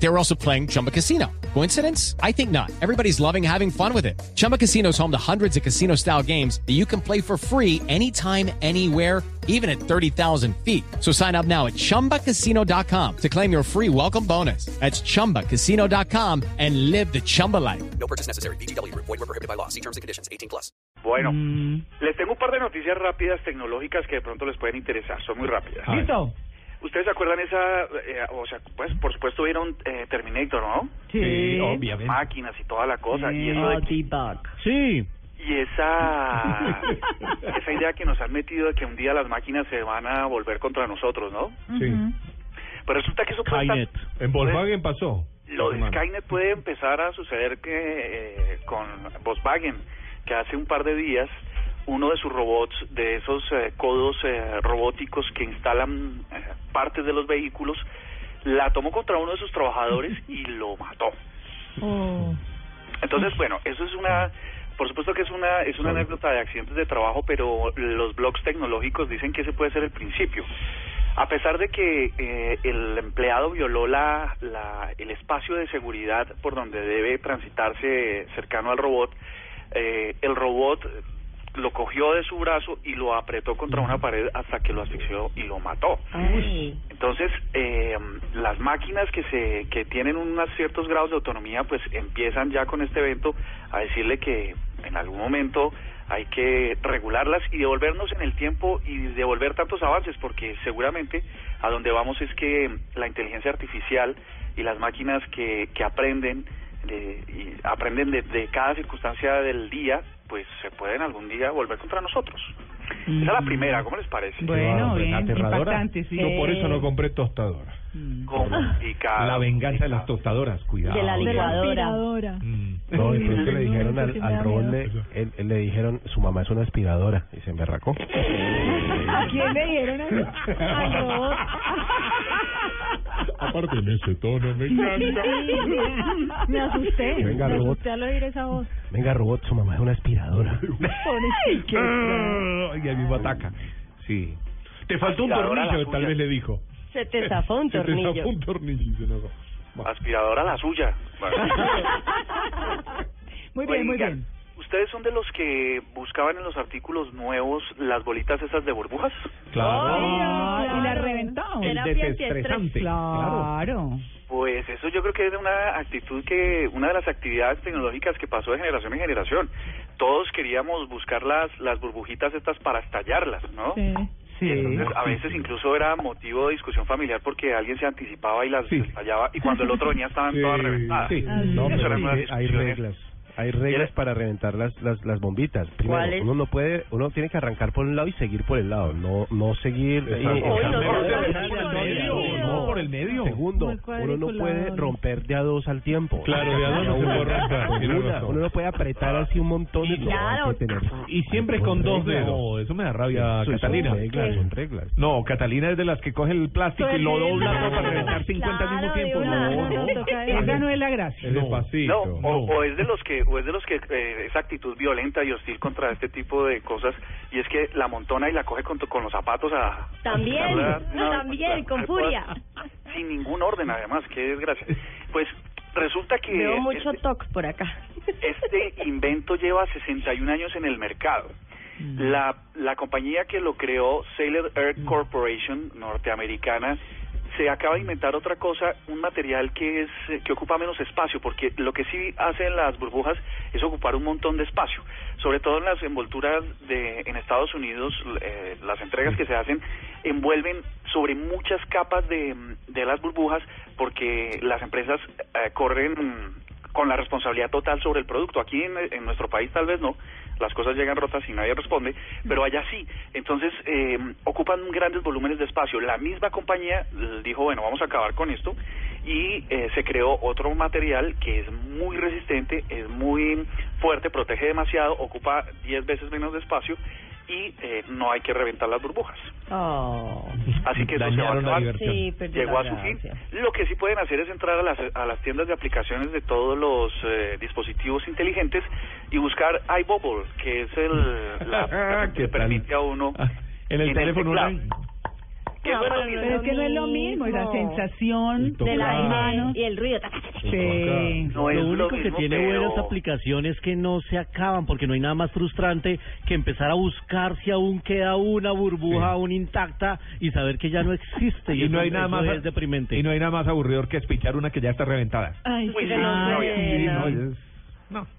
They were also playing Chumba Casino. Coincidence? I think not. Everybody's loving having fun with it. Chumba Casino is home to hundreds of casino style games that you can play for free anytime, anywhere, even at 30,000 feet. So sign up now at chumbacasino.com to claim your free welcome bonus. That's chumbacasino.com and live the Chumba life. No purchase necessary. BGW. Void were prohibited by law. See terms and conditions. 18 plus. Bueno, Mm. les tengo un par de noticias rápidas tecnológicas que de pronto les pueden interesar. Son muy rápidas. ¿Listo? ¿Ustedes se acuerdan esa, eh, o sea, pues por supuesto vieron eh, Terminator, ¿no? Sí. Las máquinas y toda la cosa. Y eso de que- Sí. y esa esa idea que nos han metido de que un día las máquinas se van a volver contra nosotros, ¿no? Sí. Pero resulta que eso puede estar- Skynet. En Volkswagen pasó. Lo de. Skynet puede empezar a suceder que eh, con Volkswagen, que hace un par de días uno de sus robots, de esos eh, codos eh, robóticos que instalan eh, partes de los vehículos, la tomó contra uno de sus trabajadores y lo mató. Entonces, bueno, eso es una, por supuesto que es una es una anécdota de accidentes de trabajo, pero los blogs tecnológicos dicen que ese puede ser el principio. A pesar de que eh, el empleado violó la, la, el espacio de seguridad por donde debe transitarse cercano al robot, eh, el robot lo cogió de su brazo y lo apretó contra una pared hasta que lo asfixió y lo mató. Entonces, eh, las máquinas que se que tienen unos ciertos grados de autonomía, pues empiezan ya con este evento a decirle que en algún momento hay que regularlas y devolvernos en el tiempo y devolver tantos avances, porque seguramente a donde vamos es que la inteligencia artificial y las máquinas que, que aprenden de- y aprenden de, de cada circunstancia del día, pues se pueden algún día volver contra nosotros. Esa es la primera, ¿cómo les parece? Bueno, bien. Aterradora. Impactante, sí. Yo por eso no compré tostadora. Complicado. La venganza de las tostadoras, cuidado. De la licuadora. Mm. No, y pronto le dijeron al, al le, él- él le dijeron, su mamá es una aspiradora, y se emberracó. ¿A quién le dieron eso? Al robot. Aparte en ese tono, me encanta. Me asusté. Venga, me robot. asusté al oír esa voz. Venga, robot, su mamá es una aspiradora. Ay, qué Ah, Y ahí mismo ataca. Sí. Te faltó un tornillo, tal vez le dijo. Se te zafó un Se te tornillo. zafó un tornillo se. Aspiradora la suya. Muy bien, muy bien. ¿Ustedes son de los que buscaban en los artículos nuevos las bolitas esas de burbujas? Ah, y la claro. El desestresante. Claro. Pues eso yo creo que es una actitud que, una de las actividades tecnológicas que pasó de generación en generación. Todos queríamos buscar las, las burbujitas estas para estallarlas, ¿no? Sí. Sí. Entonces, a veces incluso era motivo de discusión familiar porque alguien se anticipaba y las Sí. estallaba y cuando el otro venía estaban Sí, todas reventadas. sí. Ah, No, sí. Eso pero hay reglas. Hay reglas para reventar las, las, las bombitas. Primero, uno no puede, uno tiene que arrancar por un lado y seguir por el lado, no no seguir eh, no, no, no, Por no, el no, medio, no, no, por el medio. Segundo, uno no puede romper de a dos al tiempo. Claro, de a dos no se puede romper, uno no puede apretar así un montón de Claro. Y siempre con dos dedos. eso me da rabia, Catalina. Son reglas, son reglas. No, Catalina es de las que coge el plástico y lo dobla para reventar 50 no. es la gracia. Es despacito. No, o, o es de los que o es de los que eh, esa actitud violenta y hostil contra este tipo de cosas y es que la montona y la coge con, con los zapatos a También, a- no, también, con furia. sin ningún orden además qué desgracia. Pues resulta que Veo mucho este, TOC por acá. este invento lleva 61 años en el mercado. La la compañía que lo creó Sailor Air Corporation norteamericana se acaba de inventar otra cosa, un material que es que ocupa menos espacio, porque lo que sí hacen las burbujas es ocupar un montón de espacio, sobre todo en las envolturas de en Estados Unidos, eh, las entregas que se hacen envuelven sobre muchas capas de, las burbujas, porque las empresas eh, corren con la responsabilidad total sobre el producto. Aquí en nuestro país tal vez no, las cosas llegan rotas y nadie responde, pero allá sí. Entonces eh, ocupan grandes volúmenes de espacio. La misma compañía eh, dijo, bueno, vamos a acabar con esto y eh, se creó otro material que es muy resistente, es muy fuerte, protege demasiado, ocupa 10 veces menos de espacio y eh, no hay que reventar las burbujas. Oh. Así que eso se va a acabar. Sí, llegó a su fin. Lo que sí pueden hacer es entrar a las, a las tiendas de aplicaciones de todos los eh, dispositivos inteligentes y buscar iBubble, que es el, la aplicación que permite a uno Ah, En el en teléfono. Que pero es que no es lo mismo, esa mismo. sensación de la las manos. y el ruido. Sí. No lo único que mismo, tiene pero- buenas aplicaciones es que no se acaban, porque no hay nada más frustrante que empezar a buscar si aún queda una burbuja Sí. aún intacta y saber que ya no existe. Y, Y no eso- hay nada más es deprimente. y no hay nada más aburridor que espichar una que ya está reventada. Ay, Uy, sí. sí, no, no, no.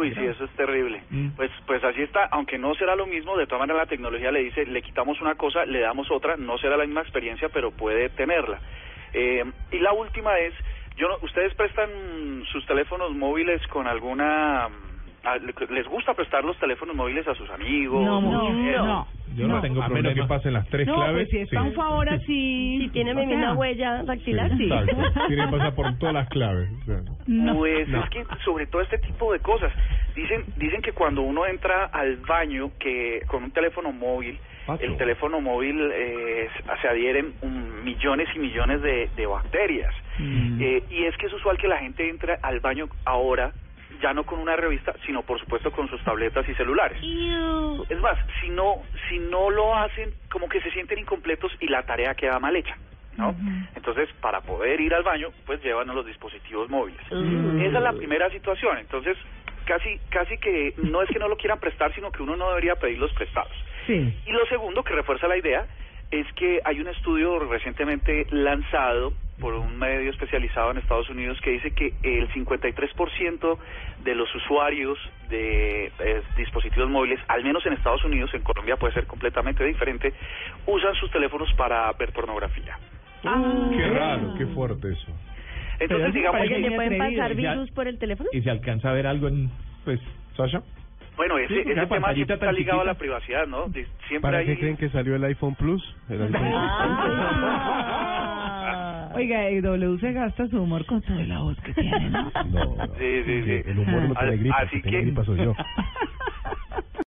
Uy, sí, eso es terrible. Mm. Pues, pues así está, aunque no será lo mismo, de todas maneras la tecnología le dice, le quitamos una cosa, le damos otra, no será la misma experiencia, pero puede tenerla. Eh, y la última es, yo no- ustedes prestan sus teléfonos móviles con alguna... a- ¿Les gusta prestar los teléfonos móviles a sus amigos? No, no, no. Yo no, No. tengo A menos que problema. pasen las tres No, claves. pues si es para un favor así. Si tiene mi misma huella dactilar, sí. Exacto. Tiene que pasar por todas las claves. o sea. No. Pues No. es que sobre todo este tipo de cosas. Dicen dicen que cuando uno entra al baño que con un teléfono móvil, el teléfono móvil eh, se adhieren un- millones y millones de, de bacterias. Mm. Eh, y es que es usual que la gente entre al baño ahora ya no con una revista, sino por supuesto con sus tabletas y celulares. Es más, si no si no lo hacen, como que se sienten incompletos y la tarea queda mal hecha. ¿no? Entonces, para poder ir al baño, pues llevan los dispositivos móviles. Esa es la primera situación. Entonces, casi casi que no es que no lo quieran prestar, sino que uno no debería pedirlos prestados. Sí. Y lo segundo, que refuerza la idea, es que hay un estudio recientemente lanzado por un medio especializado en Estados Unidos que dice que el 53% de los usuarios de eh, dispositivos móviles, al menos en Estados Unidos, en Colombia puede ser completamente diferente, usan sus teléfonos para ver pornografía. Qué raro, qué fuerte eso. Entonces, eso digamos, parece Oye, ¿le pueden pasar virus por el teléfono? Y se alcanza a ver algo en pues ¿Sasha? bueno, ese, Sí, ese tema siempre está ligado a la privacidad, ¿no? De- siempre ¿Para hay... qué creen que salió el iPhone Plus? El iPhone Ah. Oiga, y W se gasta su humor con toda la voz que tiene, ¿no? No, no. Sí, sí, sí. El humor no tiene Al- gripa, así el que tiene que- gripa soy yo.